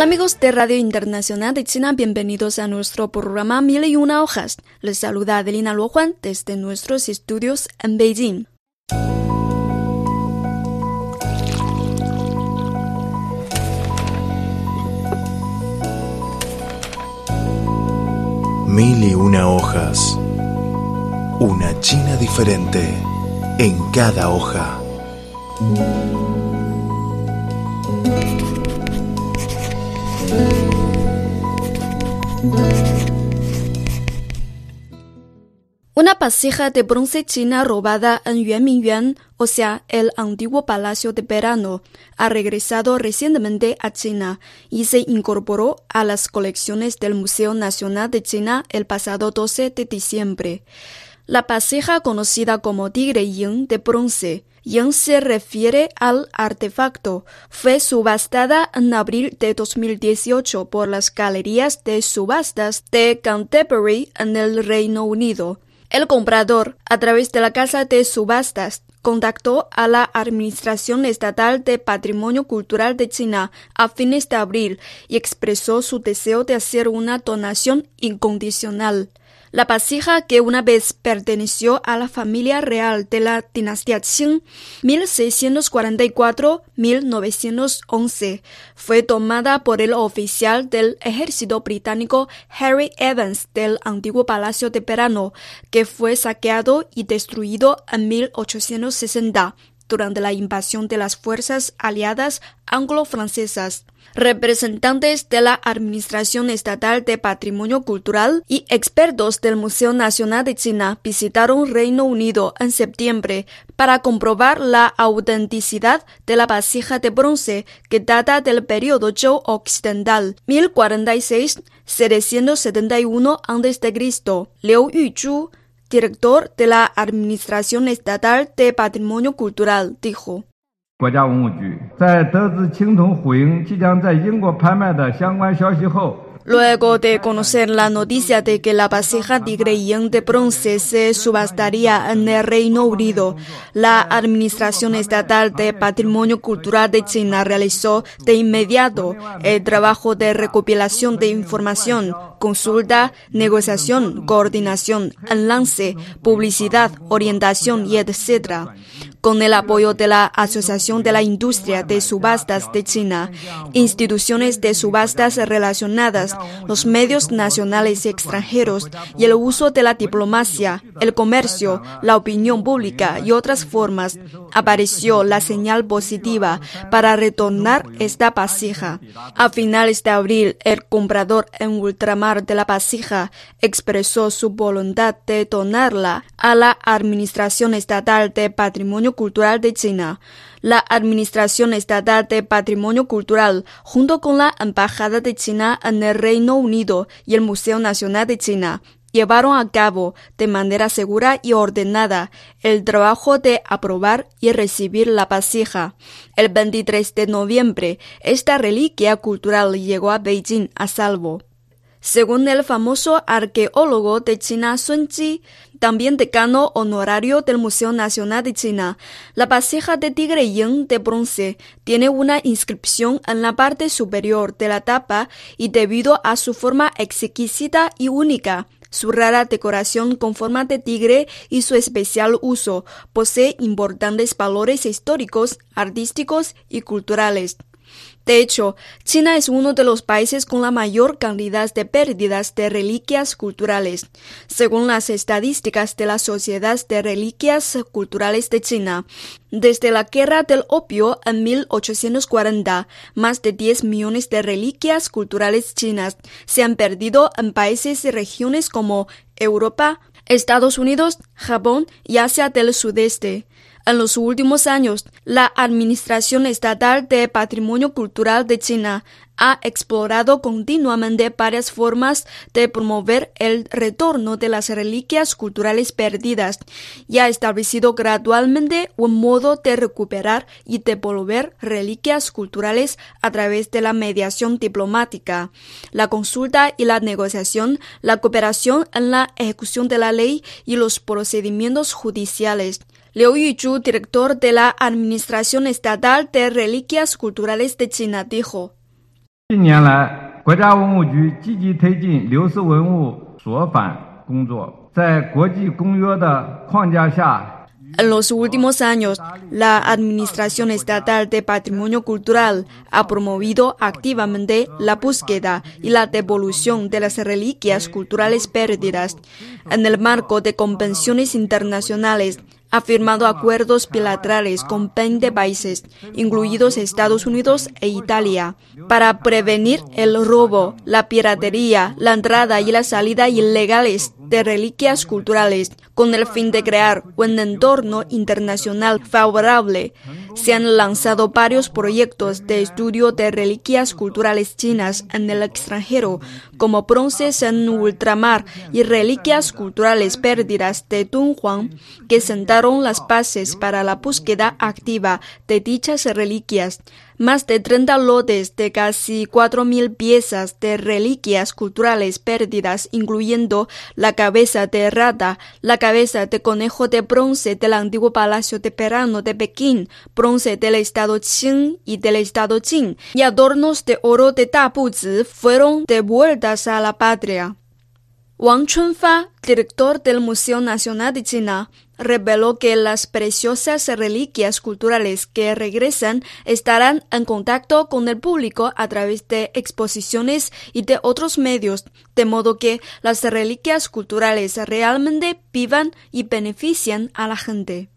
Hola amigos de Radio Internacional de China, bienvenidos a nuestro programa Mil y una hojas. Les saluda Adelina Luojuan desde nuestros estudios en Beijing. Mil y una hojas. Una China diferente en cada hoja. Una vasija de bronce china robada en Yuanmingyuan, o sea, el antiguo palacio de verano, ha regresado recientemente a China y se incorporó a las colecciones del Museo Nacional de China el pasado 12 de diciembre. La vasija conocida como Tigre Ying de bronce Yang se refiere al artefacto. Fue subastada en abril de 2018 por las galerías de subastas de Canterbury en el Reino Unido. El comprador, a través de la casa de subastas, contactó a la Administración Estatal de Patrimonio Cultural de China a fines de abril y expresó su deseo de hacer una donación incondicional. La vasija que una vez perteneció a la familia real de la dinastía Qing 1644-1911 fue tomada por el oficial del ejército británico Harry Evans del antiguo Palacio de Verano, que fue saqueado y destruido en 1860 durante la invasión de las fuerzas aliadas anglo-francesas. Representantes de la Administración Estatal de Patrimonio Cultural y expertos del Museo Nacional de China visitaron Reino Unido en septiembre para comprobar la autenticidad de la vasija de bronce que data del periodo Zhou occidental 1046-771 a.C. Liu Yuzhu, director de la Administración Estatal de Patrimonio Cultural, dijo. Luego de conocer la noticia de que la vasija Tigre Ying de bronce se subastaría en el Reino Unido, la Administración Estatal de Patrimonio Cultural de China realizó de inmediato el trabajo de recopilación de información, consulta, negociación, coordinación, enlace, publicidad, orientación y etc con el apoyo de la Asociación de la Industria de Subastas de China, instituciones de subastas relacionadas, los medios nacionales y extranjeros y el uso de la diplomacia, el comercio, la opinión pública y otras formas, apareció la señal positiva para retornar esta vasija. A finales de abril, el comprador en ultramar de la vasija expresó su voluntad de donarla a la Administración Estatal de Patrimonio Cultural de China. La Administración Estatal de Patrimonio Cultural, junto con la Embajada de China en el Reino Unido y el Museo Nacional de China, llevaron a cabo de manera segura y ordenada el trabajo de aprobar y recibir la vasija. El 23 de noviembre, esta reliquia cultural llegó a Beijing a salvo. Según el famoso arqueólogo de China Sun Ji, también decano honorario del Museo Nacional de China, la vasija de tigre Ying de bronce tiene una inscripción en la parte superior de la tapa y debido a su forma exquisita y única, su rara decoración con forma de tigre y su especial uso posee importantes valores históricos, artísticos y culturales. De hecho, China es uno de los países con la mayor cantidad de pérdidas de reliquias culturales. Según las estadísticas de la Sociedad de Reliquias Culturales de China, desde la Guerra del Opio en 1840, más de 10 millones de reliquias culturales chinas se han perdido en países y regiones como Europa, Estados Unidos, Japón y Asia del Sudeste. En los últimos años, la Administración Estatal de Patrimonio Cultural de China ha explorado continuamente varias formas de promover el retorno de las reliquias culturales perdidas y ha establecido gradualmente un modo de recuperar y devolver reliquias culturales a través de la mediación diplomática, la consulta y la negociación, la cooperación en la ejecución de la ley y los procedimientos judiciales. Liu Yuzhu, director de la Administración Estatal de Reliquias Culturales de China, dijo. En los últimos años, la Administración Estatal de Patrimonio Cultural ha promovido activamente la búsqueda y la devolución de las reliquias culturales perdidas en el marco de convenciones internacionales ha firmado acuerdos bilaterales con 20 países, incluidos Estados Unidos e Italia, para prevenir el robo, la piratería, la entrada y la salida ilegales de reliquias culturales, con el fin de crear un entorno internacional favorable. Se han lanzado varios proyectos de estudio de reliquias culturales chinas en el extranjero, como bronces en ultramar y reliquias culturales perdidas de Dunhuang, que sentaron las bases para la búsqueda activa de dichas reliquias más de 30 lotes de casi 4.000 piezas de reliquias culturales perdidas, incluyendo la cabeza de rata, la cabeza de conejo de bronce del antiguo Palacio de Verano de Pekín, bronce del estado Qing y del estado Jin, y adornos de oro de Dabuzi fueron devueltas a la patria. Wang Chunfa, director del Museo Nacional de China, reveló que las preciosas reliquias culturales que regresan estarán en contacto con el público a través de exposiciones y de otros medios, de modo que las reliquias culturales realmente vivan y benefician a la gente.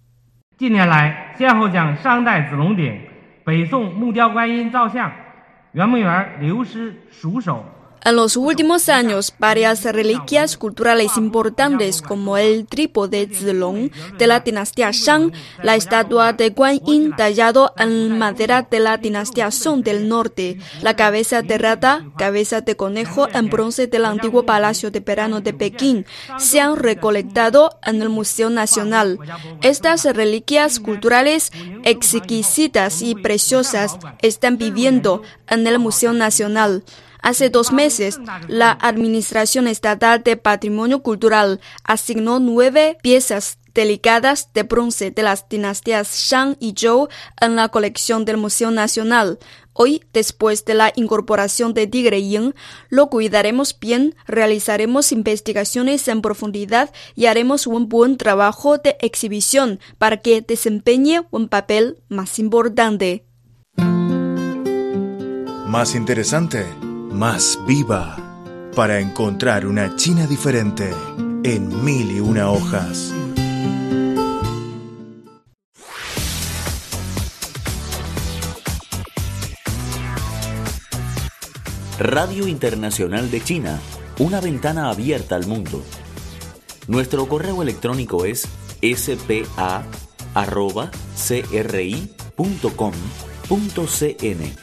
En los últimos años, varias reliquias culturales importantes como el trípode Zilong de la dinastía Shang, la estatua de Guan Yin tallado en madera de la dinastía Song del norte, la cabeza de rata, cabeza de conejo en bronce del antiguo Palacio de Verano de Pekín, se han recolectado en el Museo Nacional. Estas reliquias culturales exquisitas y preciosas están viviendo en el Museo Nacional. Hace dos meses, la Administración Estatal de Patrimonio Cultural asignó nueve piezas delicadas de bronce de las dinastías Shang y Zhou en la colección del Museo Nacional. Hoy, después de la incorporación de Tigre Ying, lo cuidaremos bien, realizaremos investigaciones en profundidad y haremos un buen trabajo de exhibición para que desempeñe un papel más importante. Más interesante más viva, para encontrar una China diferente en mil y una hojas. Radio Internacional de China, una ventana abierta al mundo. Nuestro correo electrónico es spa.cri.com.cn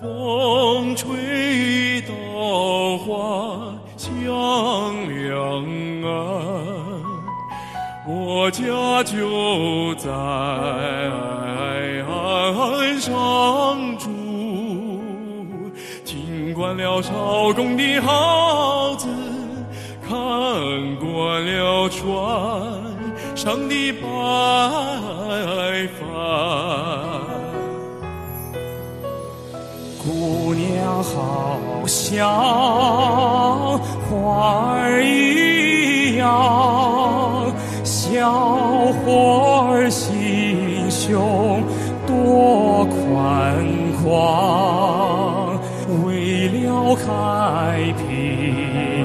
风吹稻花香两岸。我家就在岸上住，听惯了少公的号子。看惯了船上的白帆。姑娘好像花儿一样，小伙儿心胸多宽广，为了开辟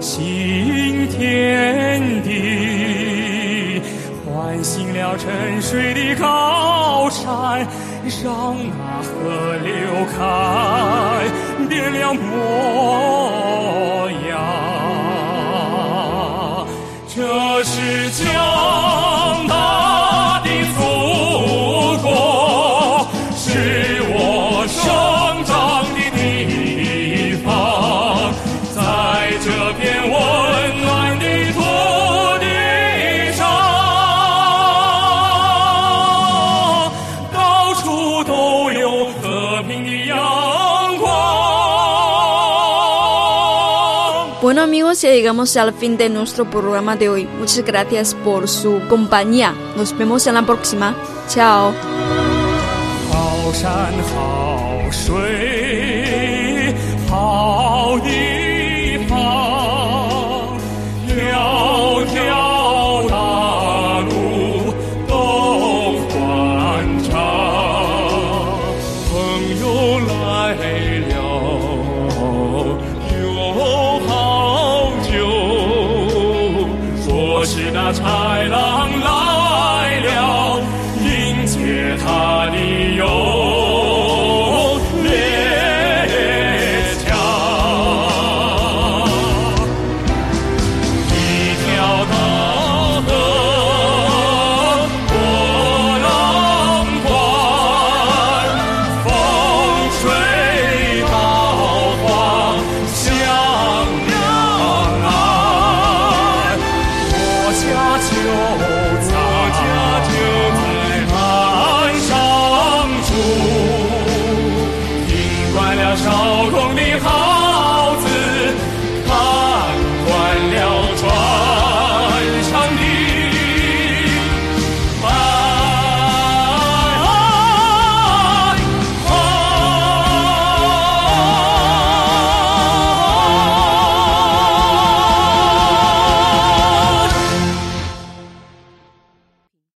新天地，唤醒了沉睡的高山。让那河流开，变了模样。这是江 Bueno amigos, ya llegamos al fin de nuestro programa de hoy. Muchas gracias por su compañía. Nos vemos en la próxima. Chao. God's heart.